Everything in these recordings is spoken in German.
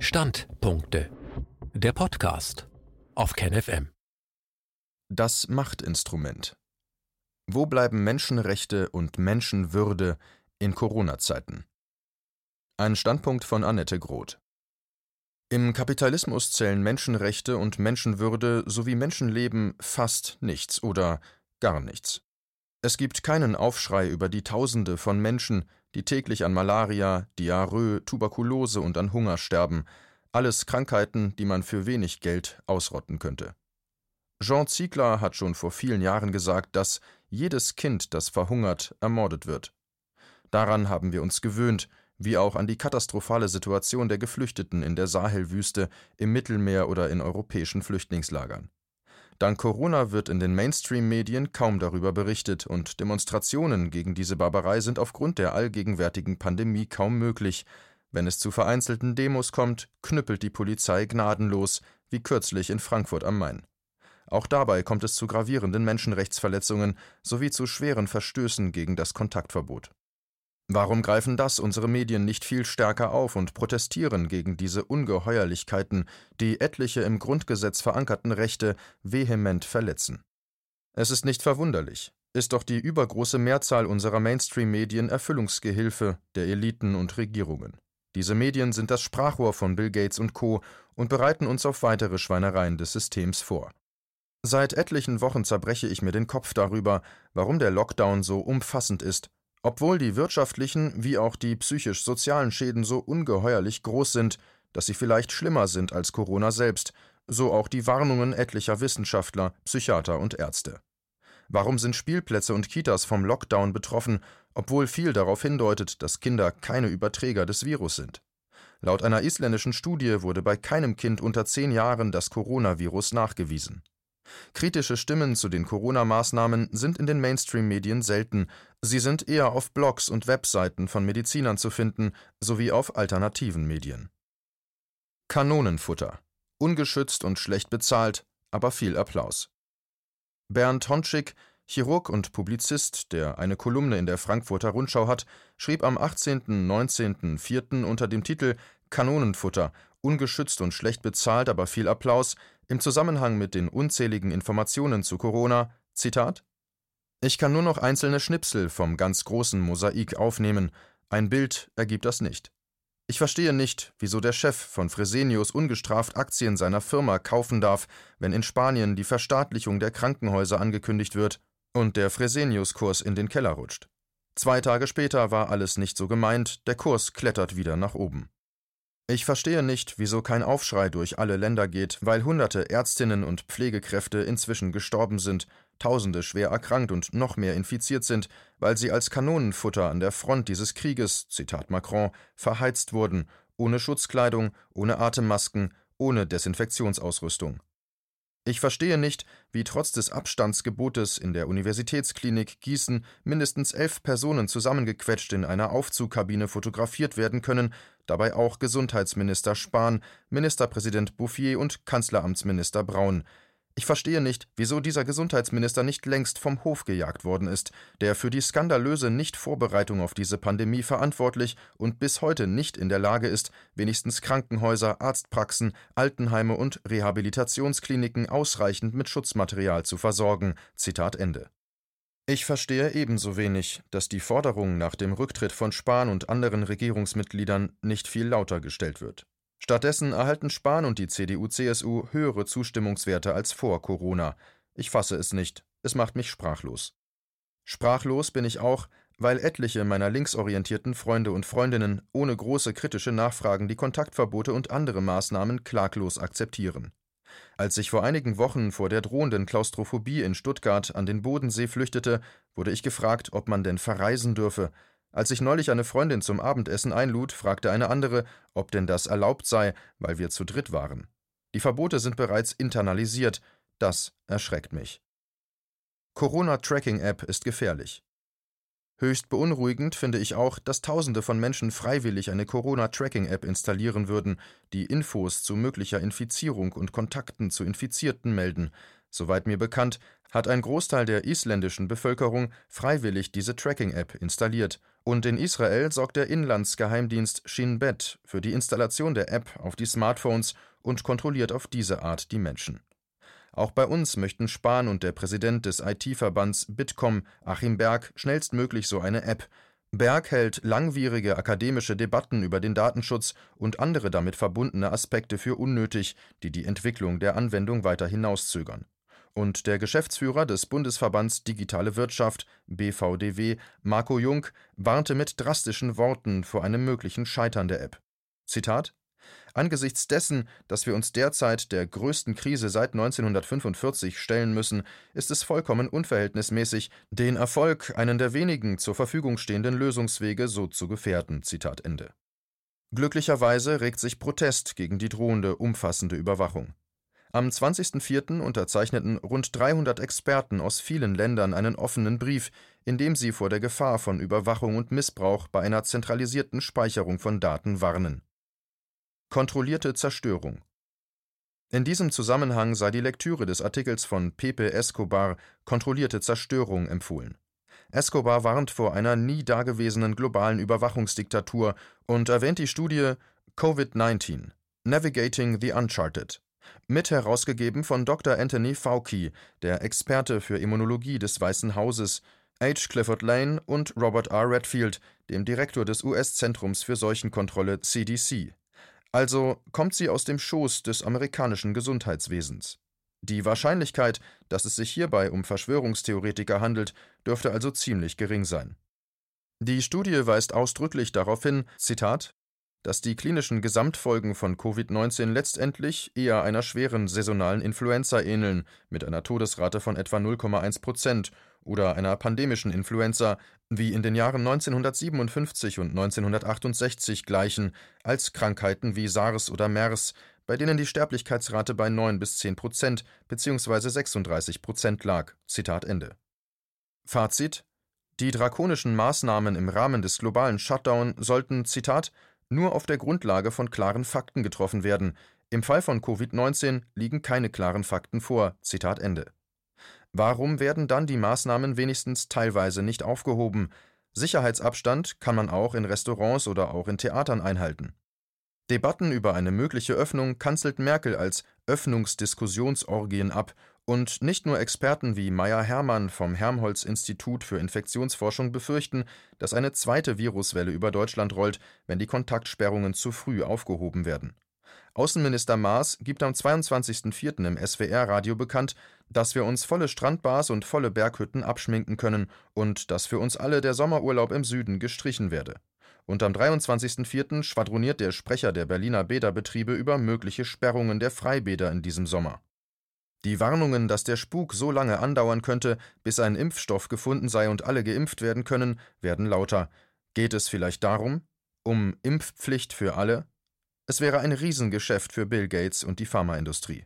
Standpunkte. Der Podcast auf KenFM. Das Machtinstrument. Wo bleiben Menschenrechte und Menschenwürde in Corona-Zeiten? Ein Standpunkt von Annette Groth. Im Kapitalismus zählen Menschenrechte und Menschenwürde sowie Menschenleben fast nichts oder gar nichts. Es gibt keinen Aufschrei über die Tausende von Menschen, die täglich an Malaria, Diarrhoe, Tuberkulose und an Hunger sterben, alles Krankheiten, die man für wenig Geld ausrotten könnte. Jean Ziegler hat schon vor vielen Jahren gesagt, dass jedes Kind, das verhungert, ermordet wird. Daran haben wir uns gewöhnt, wie auch an die katastrophale Situation der Geflüchteten in der Sahelwüste, im Mittelmeer oder in europäischen Flüchtlingslagern. Dank Corona wird in den Mainstream-Medien kaum darüber berichtet und Demonstrationen gegen diese Barbarei sind aufgrund der allgegenwärtigen Pandemie kaum möglich. Wenn es zu vereinzelten Demos kommt, knüppelt die Polizei gnadenlos, wie kürzlich in Frankfurt am Main. Auch dabei kommt es zu gravierenden Menschenrechtsverletzungen sowie zu schweren Verstößen gegen das Kontaktverbot. Warum greifen das unsere Medien nicht viel stärker auf und protestieren gegen diese Ungeheuerlichkeiten, die etliche im Grundgesetz verankerten Rechte vehement verletzen? Es ist nicht verwunderlich, ist doch die übergroße Mehrzahl unserer Mainstream-Medien Erfüllungsgehilfe der Eliten und Regierungen. Diese Medien sind das Sprachrohr von Bill Gates und Co. und bereiten uns auf weitere Schweinereien des Systems vor. Seit etlichen Wochen zerbreche ich mir den Kopf darüber, warum der Lockdown so umfassend ist obwohl die wirtschaftlichen wie auch die psychisch-sozialen Schäden so ungeheuerlich groß sind, dass sie vielleicht schlimmer sind als Corona selbst, so auch die Warnungen etlicher Wissenschaftler, Psychiater und Ärzte. Warum sind Spielplätze und Kitas vom Lockdown betroffen, obwohl viel darauf hindeutet, dass Kinder keine Überträger des Virus sind? Laut einer isländischen Studie wurde bei keinem Kind unter zehn Jahren das Coronavirus nachgewiesen. Kritische Stimmen zu den Corona-Maßnahmen sind in den Mainstream-Medien selten, sie sind eher auf Blogs und Webseiten von Medizinern zu finden, sowie auf alternativen Medien. Kanonenfutter. Ungeschützt und schlecht bezahlt, aber viel Applaus. Bernd Hontschick, Chirurg und Publizist, der eine Kolumne in der Frankfurter Rundschau hat, schrieb am 18. 19. 4. unter dem Titel Kanonenfutter ungeschützt und schlecht bezahlt, aber viel Applaus, im Zusammenhang mit den unzähligen Informationen zu Corona, Zitat Ich kann nur noch einzelne Schnipsel vom ganz großen Mosaik aufnehmen, ein Bild ergibt das nicht. Ich verstehe nicht, wieso der Chef von Fresenius ungestraft Aktien seiner Firma kaufen darf, wenn in Spanien die Verstaatlichung der Krankenhäuser angekündigt wird und der Fresenius-Kurs in den Keller rutscht. Zwei Tage später war alles nicht so gemeint, der Kurs klettert wieder nach oben. Ich verstehe nicht, wieso kein Aufschrei durch alle Länder geht, weil hunderte Ärztinnen und Pflegekräfte inzwischen gestorben sind, Tausende schwer erkrankt und noch mehr infiziert sind, weil sie als Kanonenfutter an der Front dieses Krieges, Zitat Macron, verheizt wurden, ohne Schutzkleidung, ohne Atemmasken, ohne Desinfektionsausrüstung. Ich verstehe nicht, wie trotz des Abstandsgebotes in der Universitätsklinik Gießen mindestens elf Personen zusammengequetscht in einer Aufzugkabine fotografiert werden können, dabei auch Gesundheitsminister Spahn, Ministerpräsident Bouffier und Kanzleramtsminister Braun. Ich verstehe nicht, wieso dieser Gesundheitsminister nicht längst vom Hof gejagt worden ist, der für die skandalöse Nichtvorbereitung auf diese Pandemie verantwortlich und bis heute nicht in der Lage ist, wenigstens Krankenhäuser, Arztpraxen, Altenheime und Rehabilitationskliniken ausreichend mit Schutzmaterial zu versorgen. Zitat Ende. Ich verstehe ebenso wenig, dass die Forderung nach dem Rücktritt von Spahn und anderen Regierungsmitgliedern nicht viel lauter gestellt wird. Stattdessen erhalten Spahn und die CDU-CSU höhere Zustimmungswerte als vor Corona. Ich fasse es nicht. Es macht mich sprachlos. Sprachlos bin ich auch, weil etliche meiner linksorientierten Freunde und Freundinnen ohne große kritische Nachfragen die Kontaktverbote und andere Maßnahmen klaglos akzeptieren. Als ich vor einigen Wochen vor der drohenden Klaustrophobie in Stuttgart an den Bodensee flüchtete, wurde ich gefragt, ob man denn verreisen dürfe, als ich neulich eine Freundin zum Abendessen einlud, fragte eine andere, ob denn das erlaubt sei, weil wir zu dritt waren. Die Verbote sind bereits internalisiert, das erschreckt mich. Corona-Tracking-App ist gefährlich. Höchst beunruhigend finde ich auch, dass Tausende von Menschen freiwillig eine Corona-Tracking-App installieren würden, die Infos zu möglicher Infizierung und Kontakten zu Infizierten melden. Soweit mir bekannt, hat ein Großteil der isländischen Bevölkerung freiwillig diese Tracking-App installiert, und in Israel sorgt der Inlandsgeheimdienst Shin Bet für die Installation der App auf die Smartphones und kontrolliert auf diese Art die Menschen. Auch bei uns möchten Spahn und der Präsident des IT-Verbands Bitkom, Achim Berg, schnellstmöglich so eine App. Berg hält langwierige akademische Debatten über den Datenschutz und andere damit verbundene Aspekte für unnötig, die die Entwicklung der Anwendung weiter hinauszögern. Und der Geschäftsführer des Bundesverbands Digitale Wirtschaft BVDW, Marco Jung, warnte mit drastischen Worten vor einem möglichen Scheitern der App. Zitat Angesichts dessen, dass wir uns derzeit der größten Krise seit 1945 stellen müssen, ist es vollkommen unverhältnismäßig, den Erfolg einen der wenigen zur Verfügung stehenden Lösungswege so zu gefährden. Zitat Ende. Glücklicherweise regt sich Protest gegen die drohende umfassende Überwachung. Am 20.04. unterzeichneten rund 300 Experten aus vielen Ländern einen offenen Brief, in dem sie vor der Gefahr von Überwachung und Missbrauch bei einer zentralisierten Speicherung von Daten warnen. Kontrollierte Zerstörung In diesem Zusammenhang sei die Lektüre des Artikels von Pepe Escobar Kontrollierte Zerstörung empfohlen. Escobar warnt vor einer nie dagewesenen globalen Überwachungsdiktatur und erwähnt die Studie Covid-19 Navigating the Uncharted mit herausgegeben von Dr. Anthony Fauci, der Experte für Immunologie des Weißen Hauses, H. Clifford Lane und Robert R. Redfield, dem Direktor des US-Zentrums für Seuchenkontrolle CDC. Also kommt sie aus dem Schoß des amerikanischen Gesundheitswesens. Die Wahrscheinlichkeit, dass es sich hierbei um Verschwörungstheoretiker handelt, dürfte also ziemlich gering sein. Die Studie weist ausdrücklich darauf hin, Zitat, dass die klinischen Gesamtfolgen von Covid-19 letztendlich eher einer schweren saisonalen Influenza ähneln, mit einer Todesrate von etwa 0,1 Prozent, oder einer pandemischen Influenza, wie in den Jahren 1957 und 1968 gleichen, als Krankheiten wie SARS oder MERS, bei denen die Sterblichkeitsrate bei 9 bis 10 Prozent bzw. 36 Prozent lag. Zitat Ende. Fazit: Die drakonischen Maßnahmen im Rahmen des globalen Shutdown sollten, Zitat, nur auf der Grundlage von klaren Fakten getroffen werden. Im Fall von Covid-19 liegen keine klaren Fakten vor. Zitat Ende. Warum werden dann die Maßnahmen wenigstens teilweise nicht aufgehoben? Sicherheitsabstand kann man auch in Restaurants oder auch in Theatern einhalten. Debatten über eine mögliche Öffnung kanzelt Merkel als Öffnungsdiskussionsorgien ab und nicht nur Experten wie Meyer Hermann vom Helmholtz-Institut für Infektionsforschung befürchten, dass eine zweite Viruswelle über Deutschland rollt, wenn die Kontaktsperrungen zu früh aufgehoben werden. Außenminister Maas gibt am 22.04. im SWR-Radio bekannt, dass wir uns volle Strandbars und volle Berghütten abschminken können und dass für uns alle der Sommerurlaub im Süden gestrichen werde. Und am 23.04. schwadroniert der Sprecher der Berliner Bäderbetriebe über mögliche Sperrungen der Freibäder in diesem Sommer. Die Warnungen, dass der Spuk so lange andauern könnte, bis ein Impfstoff gefunden sei und alle geimpft werden können, werden lauter. Geht es vielleicht darum? Um Impfpflicht für alle? Es wäre ein Riesengeschäft für Bill Gates und die Pharmaindustrie.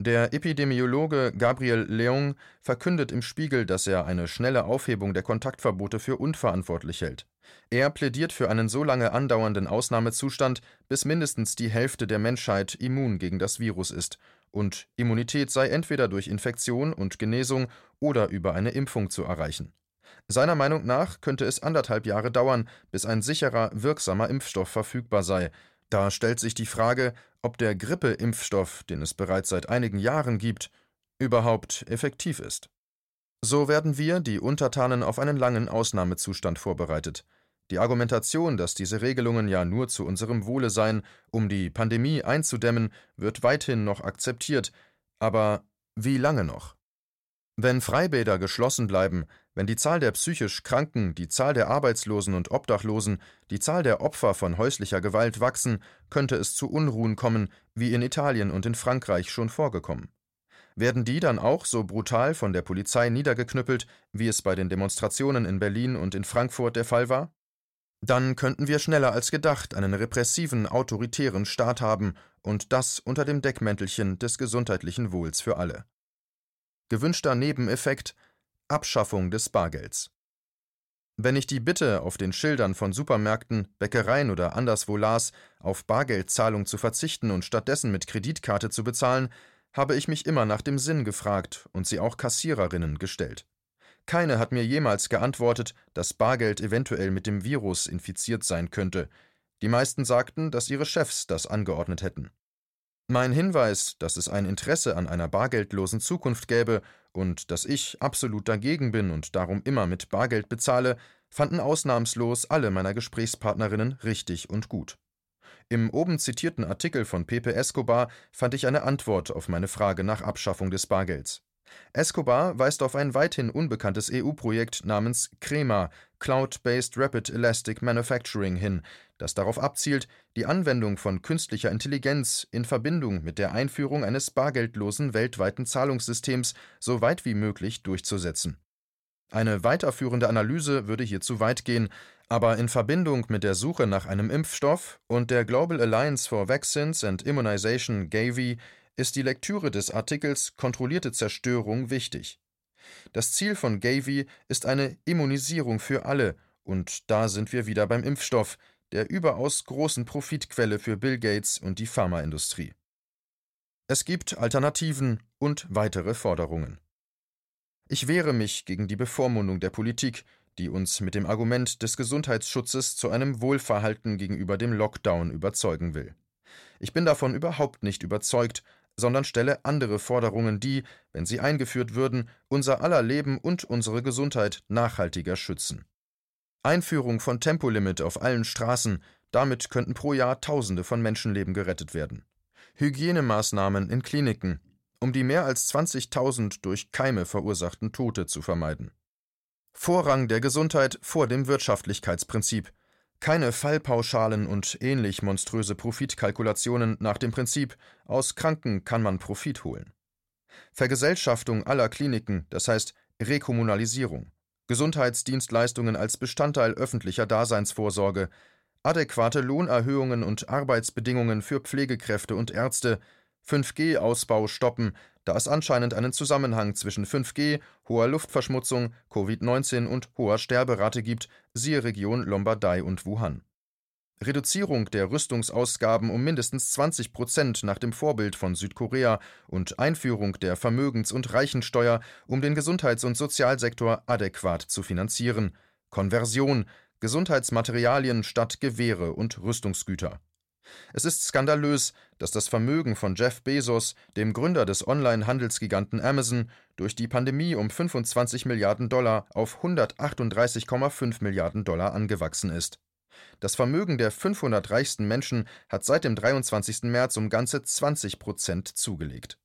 Der Epidemiologe Gabriel Leung verkündet im Spiegel, dass er eine schnelle Aufhebung der Kontaktverbote für unverantwortlich hält. Er plädiert für einen so lange andauernden Ausnahmezustand, bis mindestens die Hälfte der Menschheit immun gegen das Virus ist und Immunität sei entweder durch Infektion und Genesung oder über eine Impfung zu erreichen. Seiner Meinung nach könnte es anderthalb Jahre dauern, bis ein sicherer, wirksamer Impfstoff verfügbar sei. Da stellt sich die Frage, ob der Grippeimpfstoff, den es bereits seit einigen Jahren gibt, überhaupt effektiv ist. So werden wir, die Untertanen, auf einen langen Ausnahmezustand vorbereitet. Die Argumentation, dass diese Regelungen ja nur zu unserem Wohle seien, um die Pandemie einzudämmen, wird weithin noch akzeptiert. Aber wie lange noch? Wenn Freibäder geschlossen bleiben, wenn die Zahl der psychisch Kranken, die Zahl der Arbeitslosen und Obdachlosen, die Zahl der Opfer von häuslicher Gewalt wachsen, könnte es zu Unruhen kommen, wie in Italien und in Frankreich schon vorgekommen. Werden die dann auch so brutal von der Polizei niedergeknüppelt, wie es bei den Demonstrationen in Berlin und in Frankfurt der Fall war? Dann könnten wir schneller als gedacht einen repressiven, autoritären Staat haben, und das unter dem Deckmäntelchen des gesundheitlichen Wohls für alle. Gewünschter Nebeneffekt Abschaffung des Bargelds. Wenn ich die Bitte auf den Schildern von Supermärkten, Bäckereien oder anderswo las, auf Bargeldzahlung zu verzichten und stattdessen mit Kreditkarte zu bezahlen, habe ich mich immer nach dem Sinn gefragt und sie auch Kassiererinnen gestellt. Keine hat mir jemals geantwortet, dass Bargeld eventuell mit dem Virus infiziert sein könnte. Die meisten sagten, dass ihre Chefs das angeordnet hätten. Mein Hinweis, dass es ein Interesse an einer bargeldlosen Zukunft gäbe und dass ich absolut dagegen bin und darum immer mit Bargeld bezahle, fanden ausnahmslos alle meiner Gesprächspartnerinnen richtig und gut. Im oben zitierten Artikel von Pepe Escobar fand ich eine Antwort auf meine Frage nach Abschaffung des Bargelds. Escobar weist auf ein weithin unbekanntes EU-Projekt namens CREMA Cloud-Based Rapid Elastic Manufacturing hin, das darauf abzielt, die Anwendung von künstlicher Intelligenz in Verbindung mit der Einführung eines bargeldlosen weltweiten Zahlungssystems so weit wie möglich durchzusetzen. Eine weiterführende Analyse würde hier zu weit gehen, aber in Verbindung mit der Suche nach einem Impfstoff und der Global Alliance for Vaccines and Immunization Gavi ist die Lektüre des Artikels Kontrollierte Zerstörung wichtig. Das Ziel von Gavi ist eine Immunisierung für alle, und da sind wir wieder beim Impfstoff, der überaus großen Profitquelle für Bill Gates und die Pharmaindustrie. Es gibt Alternativen und weitere Forderungen. Ich wehre mich gegen die Bevormundung der Politik, die uns mit dem Argument des Gesundheitsschutzes zu einem Wohlverhalten gegenüber dem Lockdown überzeugen will. Ich bin davon überhaupt nicht überzeugt, sondern stelle andere Forderungen, die, wenn sie eingeführt würden, unser aller Leben und unsere Gesundheit nachhaltiger schützen. Einführung von Tempolimit auf allen Straßen, damit könnten pro Jahr Tausende von Menschenleben gerettet werden. Hygienemaßnahmen in Kliniken, um die mehr als 20.000 durch Keime verursachten Tote zu vermeiden. Vorrang der Gesundheit vor dem Wirtschaftlichkeitsprinzip. Keine Fallpauschalen und ähnlich monströse Profitkalkulationen nach dem Prinzip, aus Kranken kann man Profit holen. Vergesellschaftung aller Kliniken, das heißt Rekommunalisierung. Gesundheitsdienstleistungen als Bestandteil öffentlicher Daseinsvorsorge, adäquate Lohnerhöhungen und Arbeitsbedingungen für Pflegekräfte und Ärzte, 5G-Ausbau stoppen, da es anscheinend einen Zusammenhang zwischen 5G, hoher Luftverschmutzung, Covid-19 und hoher Sterberate gibt, siehe Region Lombardei und Wuhan. Reduzierung der Rüstungsausgaben um mindestens 20 Prozent nach dem Vorbild von Südkorea und Einführung der Vermögens- und Reichensteuer, um den Gesundheits- und Sozialsektor adäquat zu finanzieren. Konversion, Gesundheitsmaterialien statt Gewehre und Rüstungsgüter. Es ist skandalös, dass das Vermögen von Jeff Bezos, dem Gründer des Online-Handelsgiganten Amazon, durch die Pandemie um 25 Milliarden Dollar auf 138,5 Milliarden Dollar angewachsen ist. Das Vermögen der 500 reichsten Menschen hat seit dem 23. März um ganze 20 Prozent zugelegt.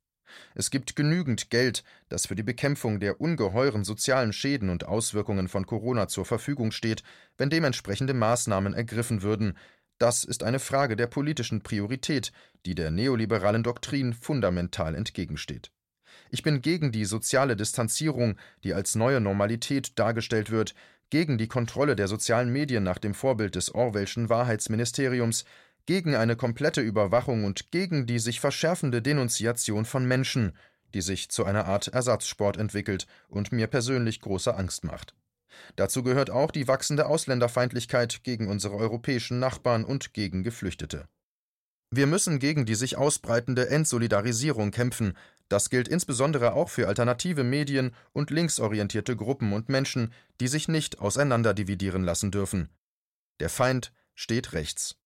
Es gibt genügend Geld, das für die Bekämpfung der ungeheuren sozialen Schäden und Auswirkungen von Corona zur Verfügung steht, wenn dementsprechende Maßnahmen ergriffen würden, das ist eine Frage der politischen Priorität, die der neoliberalen Doktrin fundamental entgegensteht. Ich bin gegen die soziale Distanzierung, die als neue Normalität dargestellt wird, gegen die Kontrolle der sozialen Medien nach dem Vorbild des Orwellschen Wahrheitsministeriums, gegen eine komplette Überwachung und gegen die sich verschärfende Denunziation von Menschen, die sich zu einer Art Ersatzsport entwickelt und mir persönlich große Angst macht. Dazu gehört auch die wachsende Ausländerfeindlichkeit gegen unsere europäischen Nachbarn und gegen Geflüchtete. Wir müssen gegen die sich ausbreitende Entsolidarisierung kämpfen. Das gilt insbesondere auch für alternative Medien und linksorientierte Gruppen und Menschen, die sich nicht auseinanderdividieren lassen dürfen. Der Feind steht rechts.